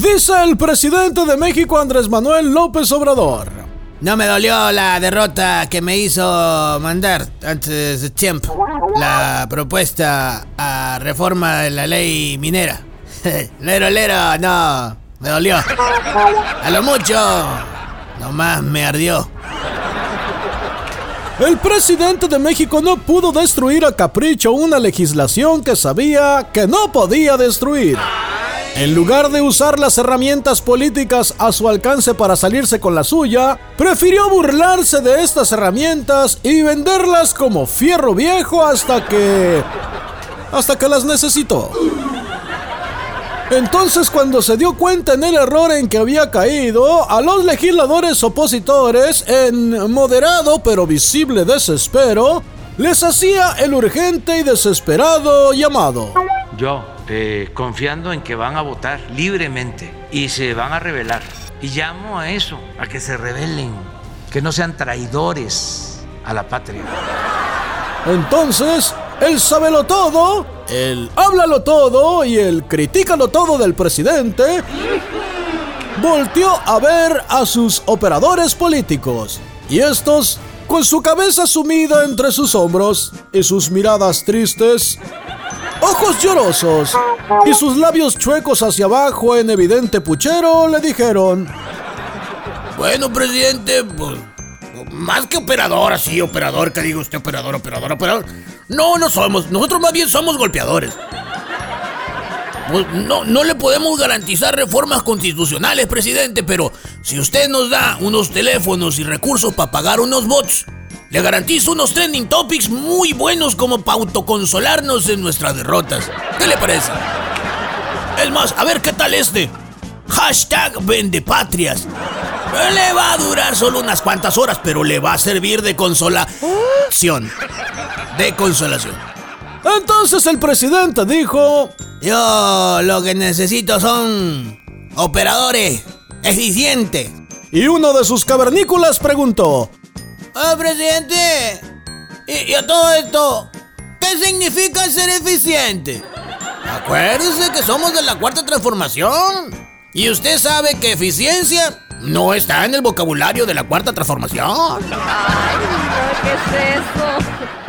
Dice el presidente de México Andrés Manuel López Obrador. No me dolió la derrota que me hizo mandar antes de tiempo la propuesta a reforma de la ley minera. lero, lero, no, me dolió. A lo mucho, nomás me ardió. El presidente de México no pudo destruir a capricho una legislación que sabía que no podía destruir. En lugar de usar las herramientas políticas a su alcance para salirse con la suya, prefirió burlarse de estas herramientas y venderlas como fierro viejo hasta que... hasta que las necesitó. Entonces cuando se dio cuenta en el error en que había caído, a los legisladores opositores, en moderado pero visible desespero, les hacía el urgente y desesperado llamado. Yo, eh, confiando en que van a votar libremente y se van a rebelar. Y llamo a eso, a que se rebelen, que no sean traidores a la patria. Entonces, el sábelo todo, el háblalo todo y el critícalo todo del presidente volteó a ver a sus operadores políticos. Y estos, con su cabeza sumida entre sus hombros y sus miradas tristes, ojos llorosos y sus labios chuecos hacia abajo en evidente puchero, le dijeron: Bueno, presidente, pues más que operador, así, operador, que diga usted, operador, operador, operador. No, no somos. Nosotros más bien somos golpeadores. Pues no, no le podemos garantizar reformas constitucionales, presidente, pero si usted nos da unos teléfonos y recursos para pagar unos bots, le garantizo unos trending topics muy buenos como para autoconsolarnos en nuestras derrotas. ¿Qué le parece? Es más, a ver qué tal este. Hashtag vendepatrias. Le va a durar solo unas cuantas horas, pero le va a servir de consolación. De consolación. Entonces el presidente dijo: Yo lo que necesito son operadores eficientes. Y uno de sus cavernícolas preguntó: Ah, presidente, y, a todo esto, ¿qué significa ser eficiente? Acuérdese que somos de la cuarta transformación. Y usted sabe que eficiencia no está en el vocabulario de la cuarta transformación. Ay, ¿qué es eso?